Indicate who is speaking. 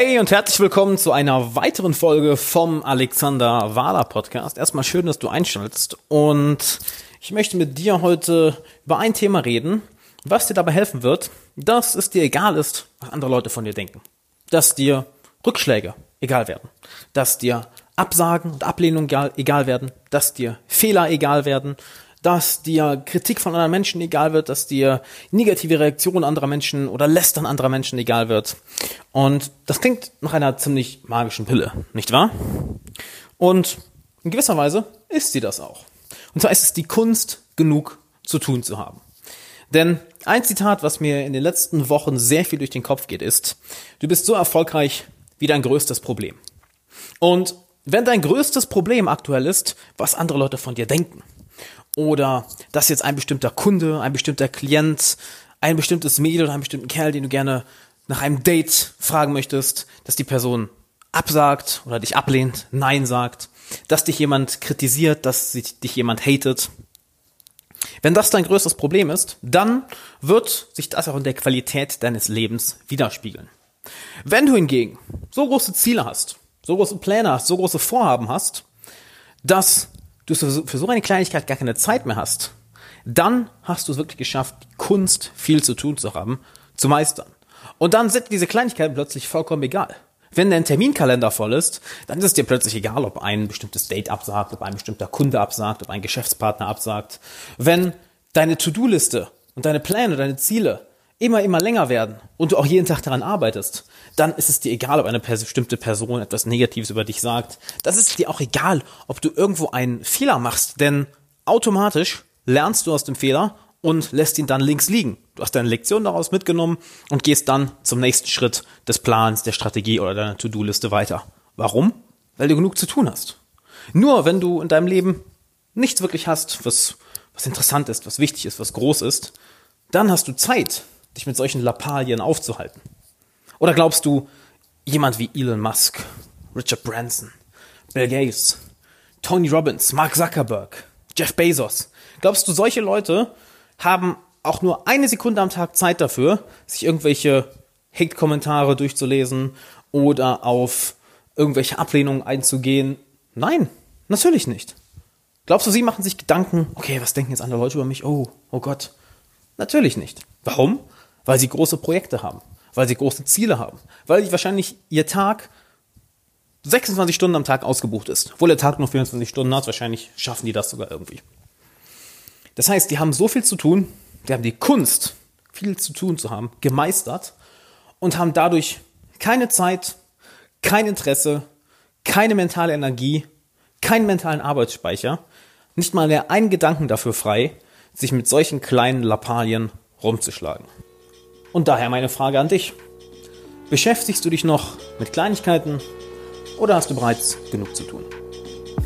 Speaker 1: Hey und herzlich willkommen zu einer weiteren Folge vom Alexander Wahler Podcast. Erstmal schön, dass du einschaltest und ich möchte mit dir heute über ein Thema reden, was dir dabei helfen wird, dass es dir egal ist, was andere Leute von dir denken. Dass dir Rückschläge egal werden. Dass dir Absagen und Ablehnung egal, egal werden. Dass dir Fehler egal werden dass dir Kritik von anderen Menschen egal wird, dass dir negative Reaktionen anderer Menschen oder Lästern anderer Menschen egal wird. Und das klingt nach einer ziemlich magischen Pille, nicht wahr? Und in gewisser Weise ist sie das auch. Und zwar ist es die Kunst, genug zu tun zu haben. Denn ein Zitat, was mir in den letzten Wochen sehr viel durch den Kopf geht, ist, du bist so erfolgreich wie dein größtes Problem. Und wenn dein größtes Problem aktuell ist, was andere Leute von dir denken, oder dass jetzt ein bestimmter Kunde, ein bestimmter Klient, ein bestimmtes Mädel oder einen bestimmten Kerl, den du gerne nach einem Date fragen möchtest, dass die Person absagt oder dich ablehnt, Nein sagt, dass dich jemand kritisiert, dass dich jemand hatet. Wenn das dein größtes Problem ist, dann wird sich das auch in der Qualität deines Lebens widerspiegeln. Wenn du hingegen so große Ziele hast, so große Pläne hast, so große Vorhaben hast, dass du für so eine Kleinigkeit gar keine Zeit mehr hast, dann hast du es wirklich geschafft, die Kunst viel zu tun zu haben, zu meistern. Und dann sind diese Kleinigkeiten plötzlich vollkommen egal. Wenn dein Terminkalender voll ist, dann ist es dir plötzlich egal, ob ein bestimmtes Date absagt, ob ein bestimmter Kunde absagt, ob ein Geschäftspartner absagt. Wenn deine To-Do-Liste und deine Pläne, deine Ziele immer, immer länger werden und du auch jeden Tag daran arbeitest, dann ist es dir egal, ob eine bestimmte Person etwas Negatives über dich sagt. Das ist dir auch egal, ob du irgendwo einen Fehler machst, denn automatisch lernst du aus dem Fehler und lässt ihn dann links liegen. Du hast deine Lektion daraus mitgenommen und gehst dann zum nächsten Schritt des Plans, der Strategie oder deiner To-Do-Liste weiter. Warum? Weil du genug zu tun hast. Nur wenn du in deinem Leben nichts wirklich hast, was, was interessant ist, was wichtig ist, was groß ist, dann hast du Zeit, dich mit solchen Lappalien aufzuhalten? Oder glaubst du, jemand wie Elon Musk, Richard Branson, Bill Gates, Tony Robbins, Mark Zuckerberg, Jeff Bezos, glaubst du, solche Leute haben auch nur eine Sekunde am Tag Zeit dafür, sich irgendwelche Hate-Kommentare durchzulesen oder auf irgendwelche Ablehnungen einzugehen? Nein, natürlich nicht. Glaubst du, sie machen sich Gedanken, okay, was denken jetzt andere Leute über mich? Oh, oh Gott. Natürlich nicht. Warum? Weil sie große Projekte haben, weil sie große Ziele haben, weil wahrscheinlich ihr Tag 26 Stunden am Tag ausgebucht ist. Obwohl der Tag nur 24 Stunden hat, wahrscheinlich schaffen die das sogar irgendwie. Das heißt, die haben so viel zu tun, die haben die Kunst, viel zu tun zu haben, gemeistert und haben dadurch keine Zeit, kein Interesse, keine mentale Energie, keinen mentalen Arbeitsspeicher, nicht mal mehr einen Gedanken dafür frei, sich mit solchen kleinen Lappalien rumzuschlagen. Und daher meine Frage an dich. Beschäftigst du dich noch mit Kleinigkeiten oder hast du bereits genug zu tun?